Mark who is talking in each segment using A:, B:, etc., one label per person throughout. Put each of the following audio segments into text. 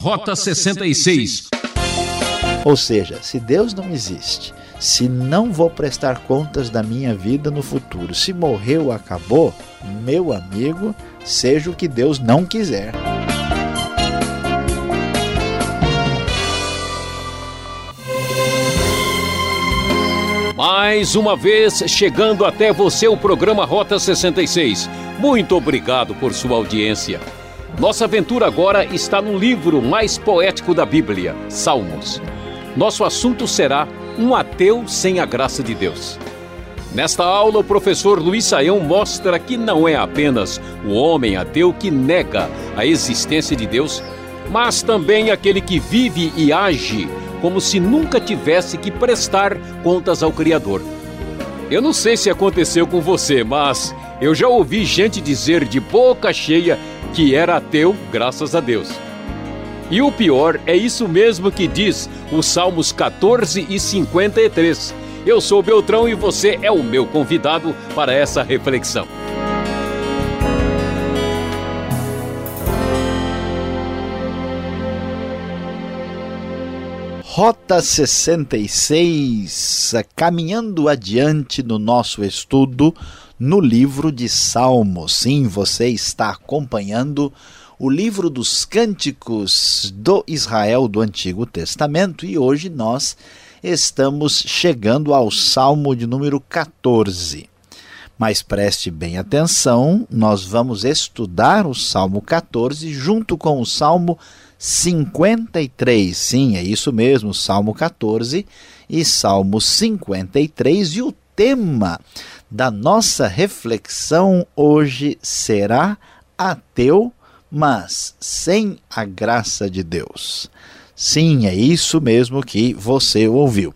A: Rota 66.
B: Ou seja, se Deus não existe, se não vou prestar contas da minha vida no futuro, se morreu, acabou, meu amigo, seja o que Deus não quiser.
A: Mais uma vez chegando até você o programa Rota 66. Muito obrigado por sua audiência. Nossa aventura agora está no livro mais poético da Bíblia, Salmos. Nosso assunto será Um ateu sem a graça de Deus. Nesta aula, o professor Luiz Saião mostra que não é apenas o homem ateu que nega a existência de Deus, mas também aquele que vive e age como se nunca tivesse que prestar contas ao Criador. Eu não sei se aconteceu com você, mas eu já ouvi gente dizer de boca cheia que era ateu, graças a Deus. E o pior é isso mesmo que diz os Salmos 14 e 53. Eu sou Beltrão e você é o meu convidado para essa reflexão.
B: Rota 66, caminhando adiante no nosso estudo no livro de Salmos. Sim, você está acompanhando o livro dos cânticos do Israel do Antigo Testamento e hoje nós estamos chegando ao Salmo de número 14. Mas preste bem atenção, nós vamos estudar o Salmo 14 junto com o Salmo 53. Sim, é isso mesmo, Salmo 14 e Salmo 53. E o tema da nossa reflexão hoje será ateu, mas sem a graça de Deus. Sim, é isso mesmo que você ouviu.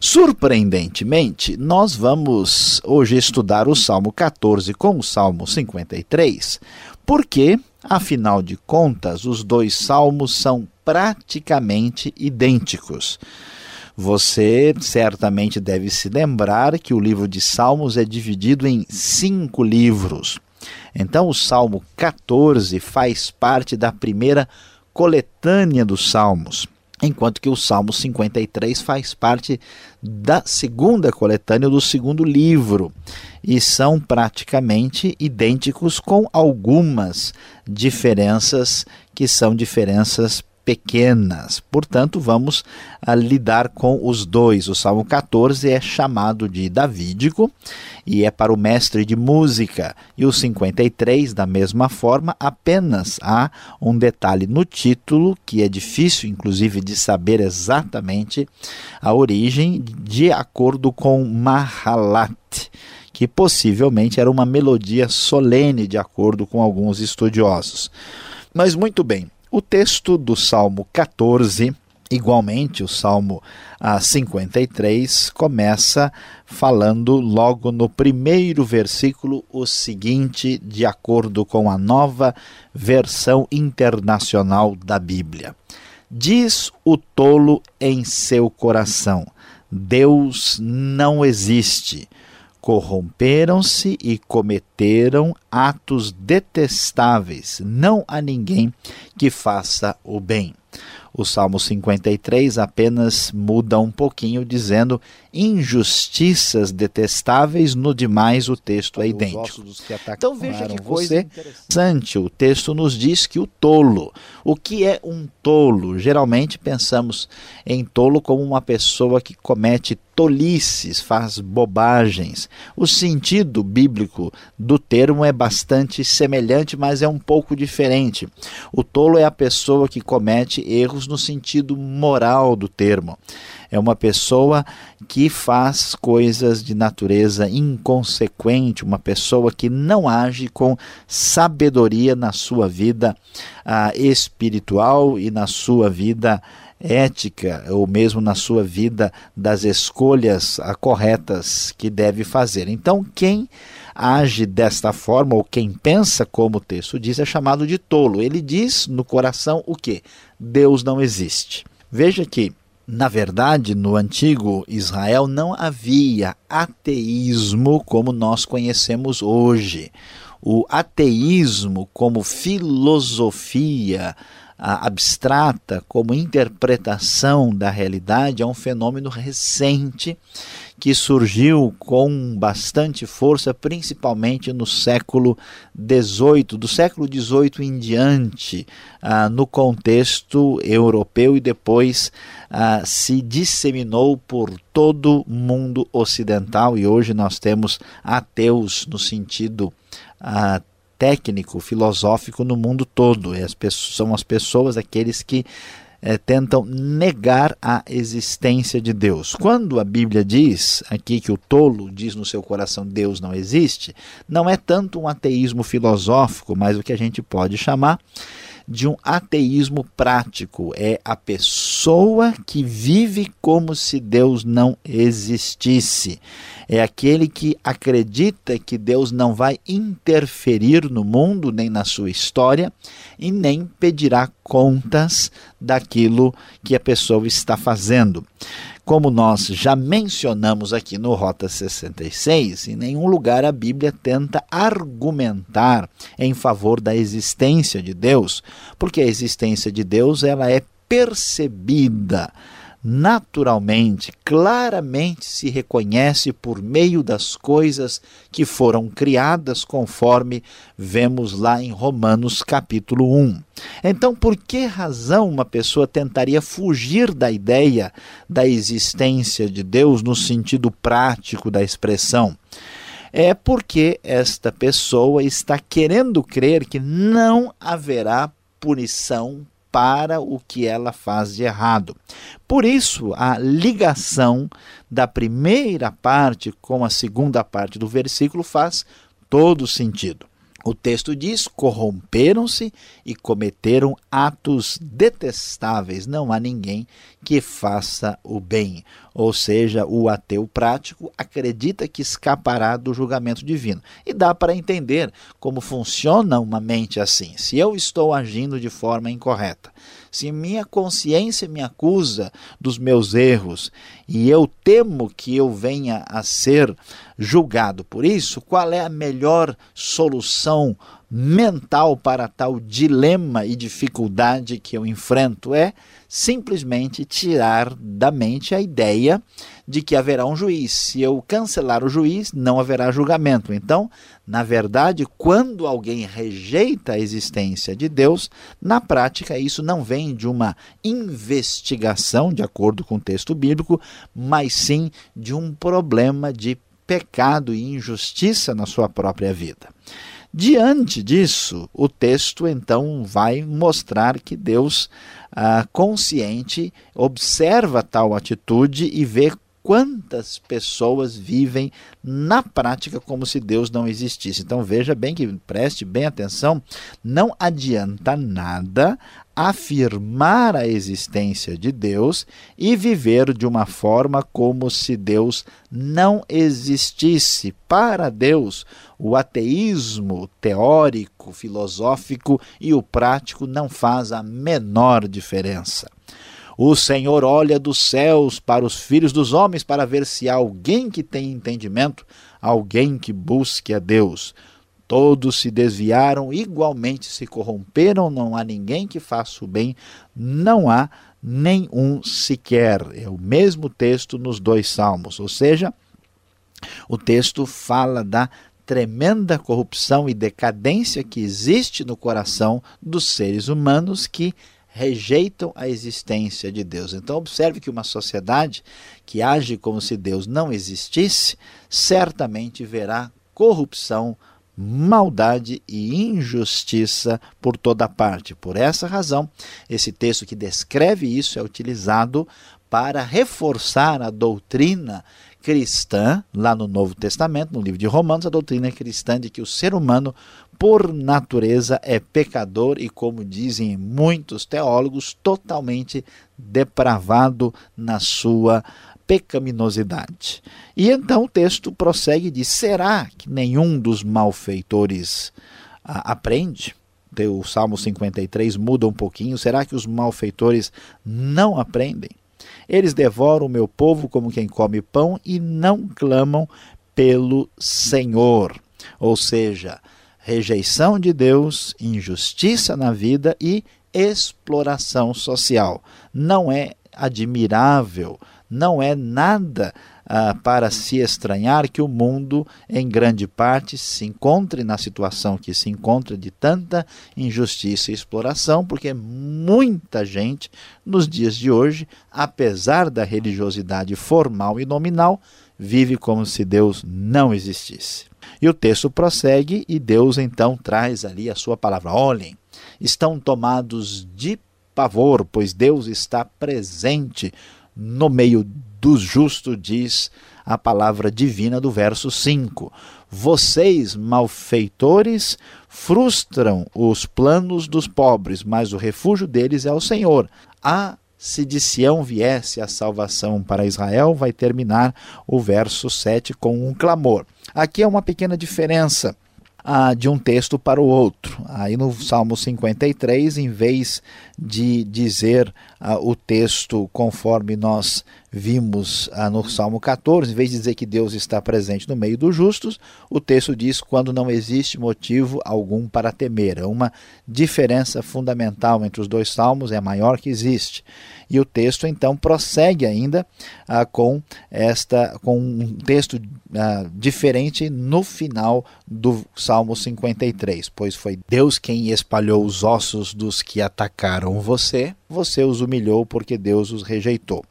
B: Surpreendentemente, nós vamos hoje estudar o Salmo 14 com o Salmo 53, porque, afinal de contas, os dois salmos são praticamente idênticos. Você certamente deve se lembrar que o livro de Salmos é dividido em cinco livros. Então, o Salmo 14 faz parte da primeira coletânea dos Salmos, enquanto que o Salmo 53 faz parte da segunda coletânea do segundo livro e são praticamente idênticos com algumas diferenças que são diferenças pequenas. Portanto, vamos ah, lidar com os dois. O Salmo 14 é chamado de davídico e é para o mestre de música. E o 53, da mesma forma, apenas há um detalhe no título que é difícil, inclusive, de saber exatamente a origem, de acordo com Mahalat que possivelmente era uma melodia solene, de acordo com alguns estudiosos. Mas muito bem, o texto do Salmo 14, igualmente o Salmo 53, começa falando logo no primeiro versículo o seguinte, de acordo com a nova versão internacional da Bíblia. Diz o tolo em seu coração: Deus não existe corromperam-se e cometeram atos detestáveis. Não há ninguém que faça o bem. O Salmo 53 apenas muda um pouquinho, dizendo injustiças detestáveis, no demais o texto é idêntico. Então veja que coisa interessante, o texto nos diz que o tolo, o que é um tolo? Geralmente pensamos em tolo como uma pessoa que comete tolices, faz bobagens. O sentido bíblico do termo é bastante semelhante, mas é um pouco diferente. O tolo é a pessoa que comete erros no sentido moral do termo é uma pessoa que faz coisas de natureza inconsequente, uma pessoa que não age com sabedoria na sua vida ah, espiritual e na sua vida ética, ou mesmo na sua vida das escolhas corretas que deve fazer. Então, quem age desta forma, ou quem pensa como o texto diz, é chamado de tolo. Ele diz no coração o que? Deus não existe. Veja que na verdade, no antigo Israel não havia ateísmo como nós conhecemos hoje. O ateísmo, como filosofia abstrata, como interpretação da realidade, é um fenômeno recente que surgiu com bastante força, principalmente no século XVIII, do século XVIII em diante, ah, no contexto europeu e depois ah, se disseminou por todo o mundo ocidental. E hoje nós temos ateus no sentido técnico, filosófico no mundo todo. As pessoas, são as pessoas, aqueles que é, tentam negar a existência de Deus. Quando a Bíblia diz aqui que o tolo diz no seu coração Deus não existe, não é tanto um ateísmo filosófico, mas o que a gente pode chamar de um ateísmo prático. É a pessoa que vive como se Deus não existisse. É aquele que acredita que Deus não vai interferir no mundo, nem na sua história, e nem pedirá contas daquilo que a pessoa está fazendo. Como nós já mencionamos aqui no Rota 66, em nenhum lugar a Bíblia tenta argumentar em favor da existência de Deus, porque a existência de Deus ela é percebida naturalmente, claramente se reconhece por meio das coisas que foram criadas, conforme vemos lá em Romanos capítulo 1. Então, por que razão uma pessoa tentaria fugir da ideia da existência de Deus no sentido prático da expressão? É porque esta pessoa está querendo crer que não haverá punição para o que ela faz de errado. Por isso, a ligação da primeira parte com a segunda parte do versículo faz todo sentido. O texto diz: corromperam-se e cometeram atos detestáveis. Não há ninguém que faça o bem. Ou seja, o ateu prático acredita que escapará do julgamento divino. E dá para entender como funciona uma mente assim. Se eu estou agindo de forma incorreta, se minha consciência me acusa dos meus erros e eu temo que eu venha a ser julgado por isso, qual é a melhor solução mental para tal dilema e dificuldade que eu enfrento? É simplesmente tirar da mente a ideia de que haverá um juiz. Se eu cancelar o juiz, não haverá julgamento. Então, na verdade, quando alguém rejeita a existência de Deus, na prática isso não vem de uma investigação, de acordo com o texto bíblico, mas sim de um problema de pecado e injustiça na sua própria vida. Diante disso, o texto então vai mostrar que Deus, ah, consciente, observa tal atitude e vê quantas pessoas vivem na prática como se Deus não existisse. Então veja bem que preste bem atenção, não adianta nada afirmar a existência de Deus e viver de uma forma como se Deus não existisse. Para Deus, o ateísmo teórico, filosófico e o prático não faz a menor diferença. O Senhor olha dos céus para os filhos dos homens para ver se há alguém que tem entendimento, alguém que busque a Deus. Todos se desviaram, igualmente se corromperam, não há ninguém que faça o bem, não há nenhum sequer. É o mesmo texto nos dois salmos, ou seja, o texto fala da tremenda corrupção e decadência que existe no coração dos seres humanos que rejeitam a existência de Deus. Então, observe que uma sociedade que age como se Deus não existisse, certamente verá corrupção, maldade e injustiça por toda parte. Por essa razão, esse texto que descreve isso é utilizado para reforçar a doutrina cristã, lá no Novo Testamento, no livro de Romanos, a doutrina cristã de que o ser humano por natureza é pecador e, como dizem muitos teólogos, totalmente depravado na sua pecaminosidade. E então o texto prossegue e diz: será que nenhum dos malfeitores ah, aprende? O Salmo 53 muda um pouquinho. Será que os malfeitores não aprendem? Eles devoram o meu povo como quem come pão e não clamam pelo Senhor. Ou seja, rejeição de Deus, injustiça na vida e exploração social. Não é admirável, não é nada ah, para se estranhar que o mundo, em grande parte, se encontre na situação que se encontra de tanta injustiça e exploração, porque muita gente, nos dias de hoje, apesar da religiosidade formal e nominal, vive como se Deus não existisse. E o texto prossegue e Deus então traz ali a sua palavra. Olhem, estão tomados de pavor, pois Deus está presente no meio dos justos, diz a palavra divina do verso 5. Vocês, malfeitores, frustram os planos dos pobres, mas o refúgio deles é o Senhor. Ah, se de Sião viesse a salvação para Israel, vai terminar o verso 7 com um clamor. Aqui é uma pequena diferença ah, de um texto para o outro. Aí no Salmo 53, em vez de dizer ah, o texto conforme nós vimos ah, no Salmo 14, em vez de dizer que Deus está presente no meio dos justos, o texto diz quando não existe motivo algum para temer. É uma diferença fundamental entre os dois salmos, é a maior que existe. E o texto então prossegue ainda ah, com esta com um texto ah, diferente no final do Salmo 53, pois foi Deus quem espalhou os ossos dos que atacaram você, você os humilhou porque Deus os rejeitou.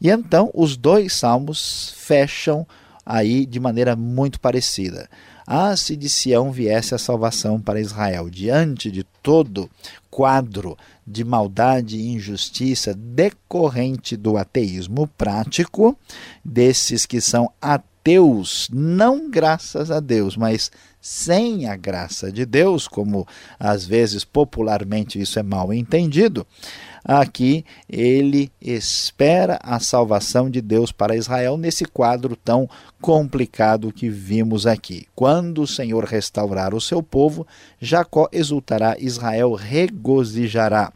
B: E então os dois salmos fecham aí de maneira muito parecida. Ah, se de Sião viesse a salvação para Israel, diante de todo quadro de maldade e injustiça decorrente do ateísmo prático, desses que são ateus, não graças a Deus, mas sem a graça de Deus, como às vezes popularmente isso é mal entendido, aqui ele espera a salvação de Deus para Israel nesse quadro tão complicado que vimos aqui. Quando o Senhor restaurar o seu povo, Jacó exultará, Israel regozijará.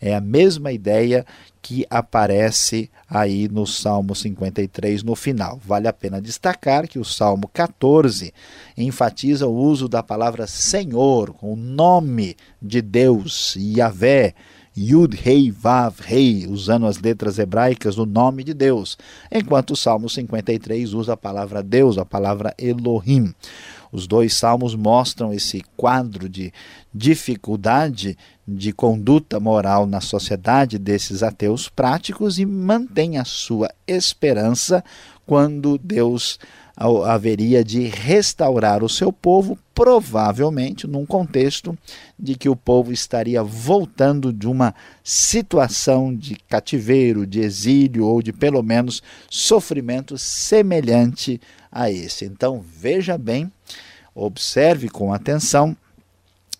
B: É a mesma ideia que aparece aí no Salmo 53 no final. Vale a pena destacar que o Salmo 14 enfatiza o uso da palavra Senhor, o nome de Deus, Yahvé, Yud Rei Vav Rei, usando as letras hebraicas do nome de Deus, enquanto o Salmo 53 usa a palavra Deus, a palavra Elohim. Os dois salmos mostram esse quadro de dificuldade de conduta moral na sociedade desses ateus práticos e mantém a sua esperança quando Deus haveria de restaurar o seu povo, provavelmente num contexto de que o povo estaria voltando de uma situação de cativeiro, de exílio ou de pelo menos sofrimento semelhante a esse. Então veja bem, observe com atenção,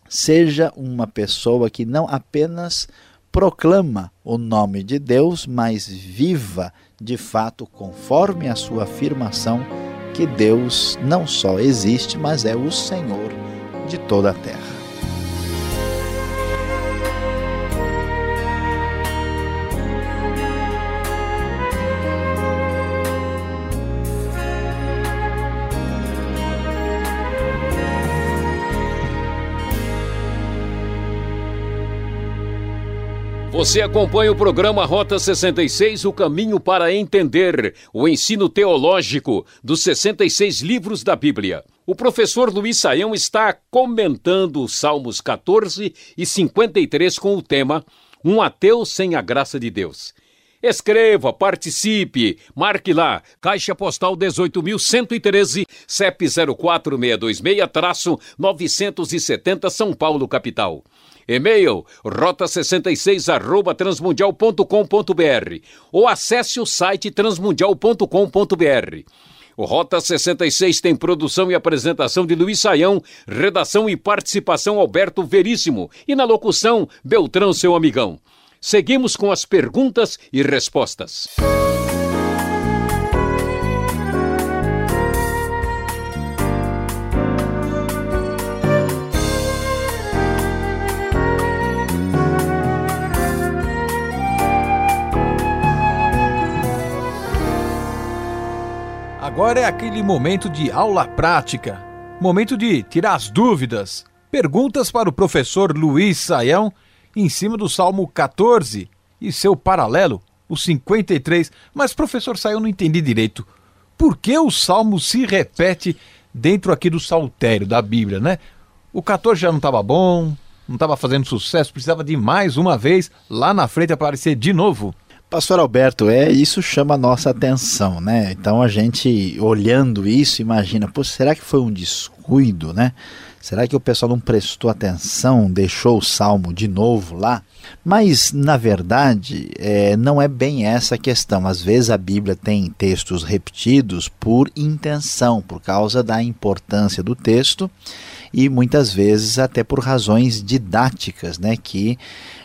B: seja uma pessoa que não apenas proclama o nome de Deus, mas viva de fato conforme a sua afirmação que Deus não só existe, mas é o Senhor de toda a terra.
A: Você acompanha o programa Rota 66, o caminho para entender o ensino teológico dos 66 livros da Bíblia. O professor Luiz Saião está comentando os Salmos 14 e 53 com o tema Um ateu sem a graça de Deus. Escreva, participe, marque lá, Caixa Postal 18.113, CEP 04626-970 São Paulo, capital. E-mail rota66 arroba transmundial.com.br ou acesse o site transmundial.com.br. O Rota 66 tem produção e apresentação de Luiz Saião, redação e participação Alberto Veríssimo e na locução Beltrão, seu amigão. Seguimos com as perguntas e respostas.
C: Agora é aquele momento de aula prática, momento de tirar as dúvidas, perguntas para o professor Luiz Saião em cima do Salmo 14 e seu paralelo, o 53. Mas, professor, saiu, eu não entendi direito. Por que o Salmo se repete dentro aqui do saltério da Bíblia, né? O 14 já não estava bom, não estava fazendo sucesso, precisava de mais uma vez lá na frente aparecer de novo.
B: Pastor Alberto, é isso chama a nossa atenção, né? Então a gente olhando isso imagina, pô, será que foi um descuido, né? Será que o pessoal não prestou atenção, deixou o salmo de novo lá? Mas, na verdade, é, não é bem essa a questão. Às vezes a Bíblia tem textos repetidos por intenção, por causa da importância do texto e muitas vezes até por razões didáticas, né, que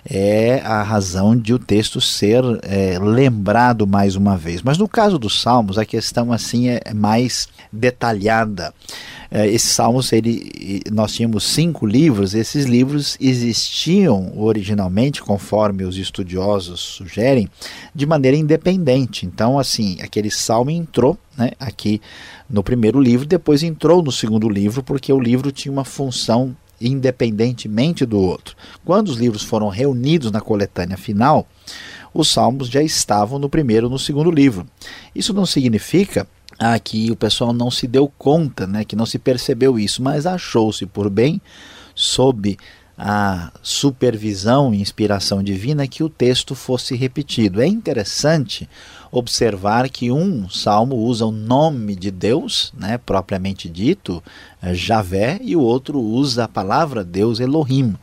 B: é a razão de o texto ser é, lembrado mais uma vez. Mas no caso dos Salmos, a questão assim é mais detalhada. É, esses salmos, ele, nós tínhamos cinco livros, esses livros existiam originalmente, conforme os estudiosos sugerem, de maneira independente. Então, assim, aquele salmo entrou né, aqui no primeiro livro, depois entrou no segundo livro, porque o livro tinha uma função independentemente do outro. Quando os livros foram reunidos na coletânea final, os salmos já estavam no primeiro e no segundo livro. Isso não significa ah, que o pessoal não se deu conta, né, que não se percebeu isso, mas achou-se por bem, sob a supervisão e inspiração divina, que o texto fosse repetido. É interessante observar que um salmo usa o nome de Deus, né, propriamente dito, é Javé, e o outro usa a palavra Deus, Elohim.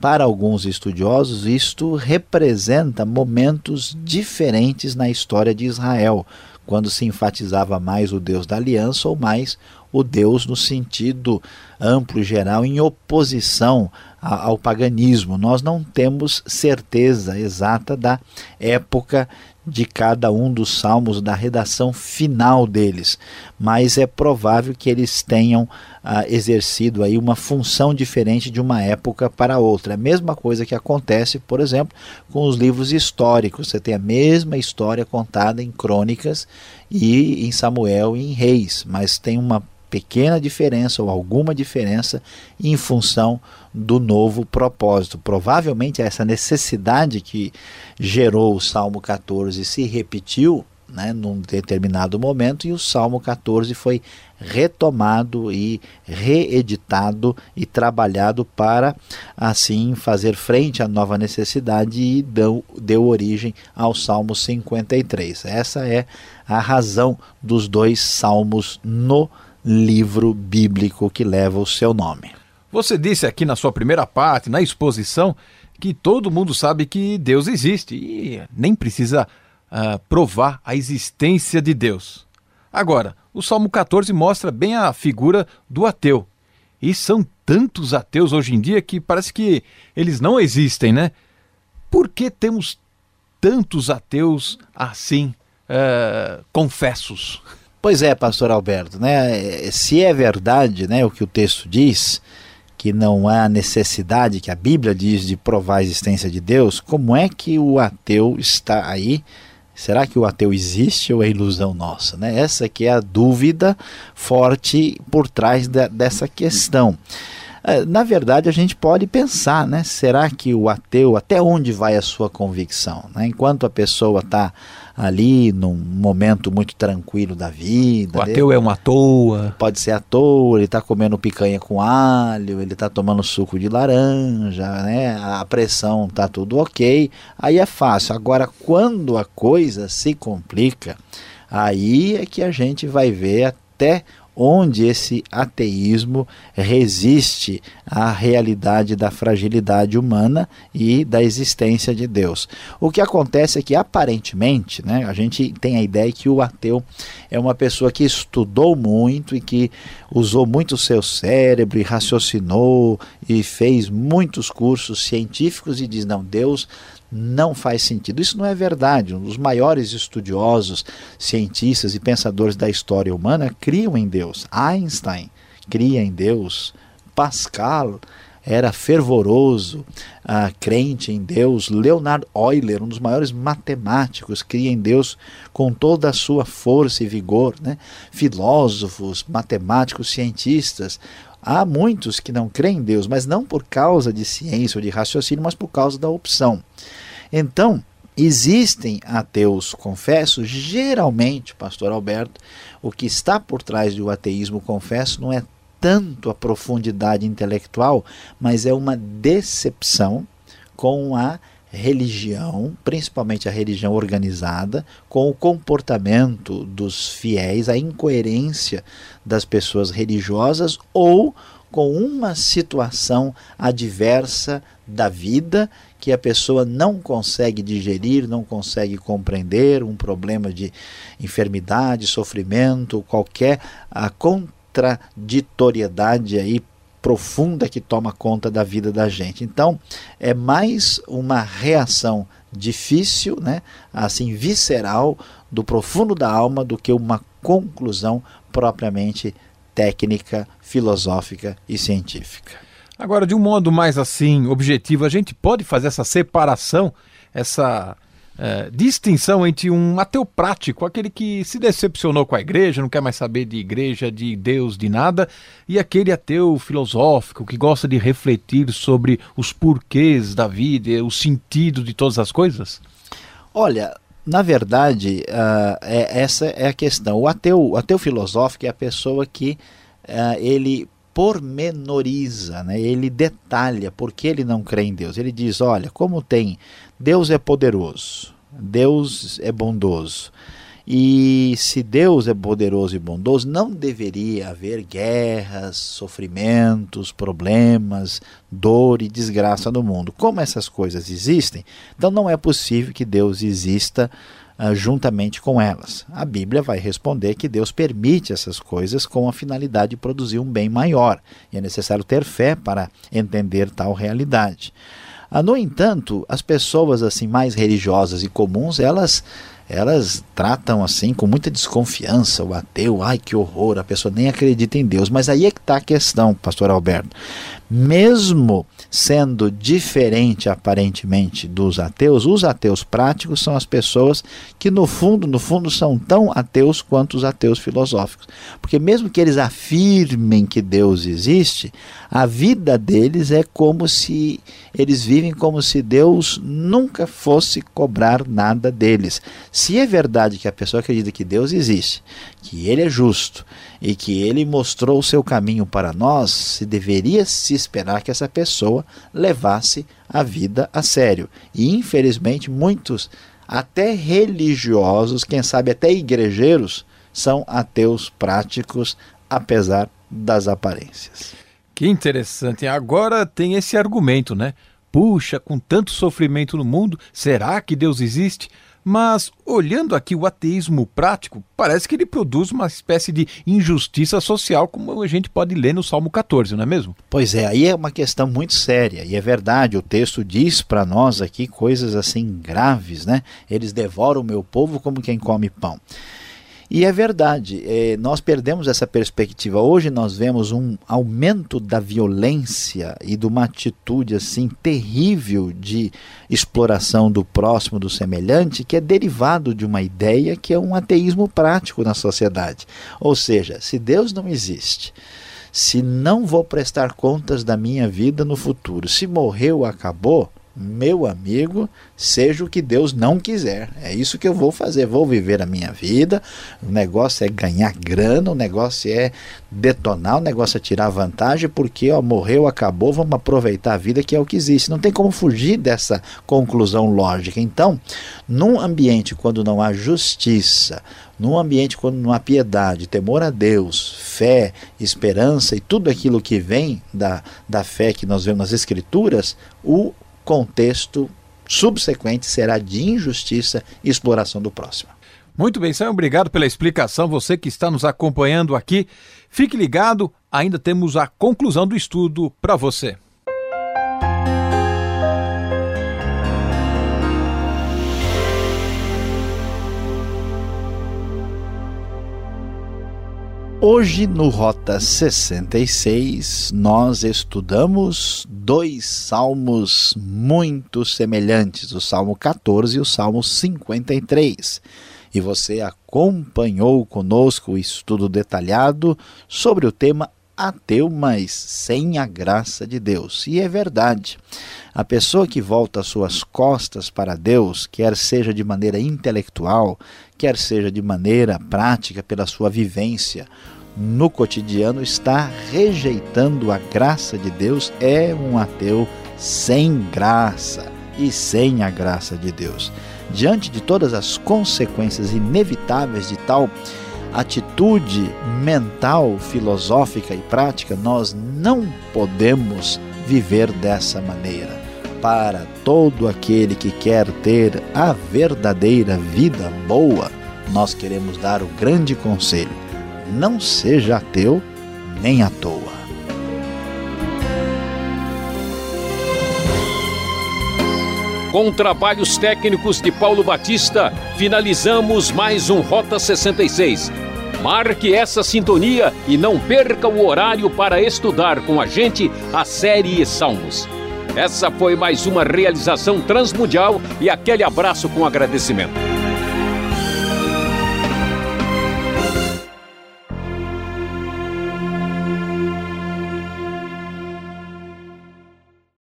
B: Para alguns estudiosos, isto representa momentos diferentes na história de Israel, quando se enfatizava mais o Deus da aliança ou mais o Deus no sentido amplo geral, em oposição ao paganismo. Nós não temos certeza exata da época de cada um dos salmos, da redação final deles, mas é provável que eles tenham ah, exercido aí uma função diferente de uma época para outra. É a mesma coisa que acontece, por exemplo, com os livros históricos. Você tem a mesma história contada em crônicas e em Samuel e em Reis, mas tem uma pequena diferença ou alguma diferença em função do novo propósito. Provavelmente essa necessidade que gerou o Salmo 14 se repetiu né, num determinado momento e o Salmo 14 foi retomado e reeditado e trabalhado para assim fazer frente à nova necessidade e deu, deu origem ao Salmo 53. Essa é a razão dos dois salmos no livro bíblico que leva o seu nome.
C: Você disse aqui na sua primeira parte, na exposição, que todo mundo sabe que Deus existe e nem precisa uh, provar a existência de Deus. Agora, o Salmo 14 mostra bem a figura do ateu. E são tantos ateus hoje em dia que parece que eles não existem, né? Por que temos tantos ateus assim, uh, confessos?
B: Pois é, pastor Alberto, né? Se é verdade, né, o que o texto diz, que não há necessidade, que a Bíblia diz de provar a existência de Deus, como é que o ateu está aí? Será que o ateu existe ou é ilusão nossa? Né? Essa que é a dúvida forte por trás de, dessa questão. É, na verdade, a gente pode pensar, né? Será que o ateu, até onde vai a sua convicção? Né? Enquanto a pessoa está ali num momento muito tranquilo da vida.
C: O ateu é um à toa.
B: Pode ser à toa, ele está comendo picanha com alho, ele está tomando suco de laranja, né? A pressão tá tudo ok. Aí é fácil. Agora, quando a coisa se complica, aí é que a gente vai ver até onde esse ateísmo resiste à realidade da fragilidade humana e da existência de Deus. O que acontece é que aparentemente, né, a gente tem a ideia que o ateu é uma pessoa que estudou muito e que usou muito o seu cérebro e raciocinou e fez muitos cursos científicos e diz não, Deus não faz sentido. Isso não é verdade. Os maiores estudiosos, cientistas e pensadores da história humana criam em Deus. Einstein cria em Deus. Pascal era fervoroso, uh, crente em Deus. Leonard Euler, um dos maiores matemáticos, cria em Deus com toda a sua força e vigor. Né? Filósofos, matemáticos, cientistas. Há muitos que não creem em Deus, mas não por causa de ciência ou de raciocínio, mas por causa da opção. Então, existem ateus confessos, geralmente, pastor Alberto, o que está por trás do ateísmo confesso não é tanto a profundidade intelectual, mas é uma decepção com a religião, principalmente a religião organizada, com o comportamento dos fiéis, a incoerência das pessoas religiosas ou com uma situação adversa da vida que a pessoa não consegue digerir, não consegue compreender, um problema de enfermidade, sofrimento, qualquer a contraditoriedade aí profunda que toma conta da vida da gente. Então, é mais uma reação difícil, né, assim visceral do profundo da alma do que uma conclusão propriamente técnica, filosófica e científica.
C: Agora, de um modo mais assim, objetivo, a gente pode fazer essa separação, essa é, distinção entre um ateu prático, aquele que se decepcionou com a igreja, não quer mais saber de igreja, de Deus, de nada, e aquele ateu filosófico que gosta de refletir sobre os porquês da vida, o sentido de todas as coisas?
B: Olha, na verdade, uh, é, essa é a questão. O ateu, o ateu filosófico é a pessoa que uh, ele pormenoriza, né? ele detalha porque ele não crê em Deus. Ele diz: olha, como tem, Deus é poderoso, Deus é bondoso. E se Deus é poderoso e bondoso, não deveria haver guerras, sofrimentos, problemas, dor e desgraça no mundo. Como essas coisas existem, então não é possível que Deus exista juntamente com elas. A Bíblia vai responder que Deus permite essas coisas com a finalidade de produzir um bem maior, e é necessário ter fé para entender tal realidade. Uh, no entanto, as pessoas assim mais religiosas e comuns, elas elas tratam assim com muita desconfiança o ateu, ai que horror, a pessoa nem acredita em Deus. Mas aí é que está a questão, pastor Alberto. Mesmo sendo diferente aparentemente dos ateus, os ateus práticos são as pessoas que no fundo, no fundo são tão ateus quanto os ateus filosóficos. Porque mesmo que eles afirmem que Deus existe, a vida deles é como se eles vivem como se Deus nunca fosse cobrar nada deles. Se é verdade que a pessoa acredita que Deus existe, que ele é justo e que ele mostrou o seu caminho para nós, se deveria se esperar que essa pessoa levasse a vida a sério. E infelizmente muitos, até religiosos, quem sabe até igrejeiros, são ateus práticos, apesar das aparências.
C: Que interessante. Agora tem esse argumento, né? Puxa, com tanto sofrimento no mundo, será que Deus existe? Mas, olhando aqui o ateísmo prático, parece que ele produz uma espécie de injustiça social, como a gente pode ler no Salmo 14, não é mesmo?
B: Pois é, aí é uma questão muito séria, e é verdade, o texto diz para nós aqui coisas assim graves, né? Eles devoram o meu povo como quem come pão. E é verdade, é, nós perdemos essa perspectiva. Hoje nós vemos um aumento da violência e de uma atitude assim terrível de exploração do próximo, do semelhante, que é derivado de uma ideia que é um ateísmo prático na sociedade. Ou seja, se Deus não existe, se não vou prestar contas da minha vida no futuro, se morreu, acabou, meu amigo, seja o que Deus não quiser. É isso que eu vou fazer. Vou viver a minha vida. O negócio é ganhar grana, o negócio é detonar, o negócio é tirar vantagem, porque ó, morreu, acabou, vamos aproveitar a vida que é o que existe. Não tem como fugir dessa conclusão lógica. Então, num ambiente quando não há justiça, num ambiente quando não há piedade, temor a Deus, fé, esperança e tudo aquilo que vem da, da fé que nós vemos nas Escrituras, o contexto subsequente será de injustiça e exploração do próximo.
C: Muito bem, Sam, obrigado pela explicação. Você que está nos acompanhando aqui, fique ligado, ainda temos a conclusão do estudo para você.
B: Hoje, no Rota 66, nós estudamos dois salmos muito semelhantes, o Salmo 14 e o Salmo 53. E você acompanhou conosco o estudo detalhado sobre o tema ateu, mas sem a graça de Deus. E é verdade. A pessoa que volta suas costas para Deus, quer seja de maneira intelectual, quer seja de maneira prática, pela sua vivência no cotidiano, está rejeitando a graça de Deus, é um ateu sem graça e sem a graça de Deus. Diante de todas as consequências inevitáveis de tal atitude mental, filosófica e prática, nós não podemos viver dessa maneira. Para todo aquele que quer ter a verdadeira vida boa, nós queremos dar o grande conselho: não seja ateu nem à toa.
A: Com trabalhos técnicos de Paulo Batista, finalizamos mais um Rota 66. Marque essa sintonia e não perca o horário para estudar com a gente a série Salmos. Essa foi mais uma realização transmundial e aquele abraço com agradecimento.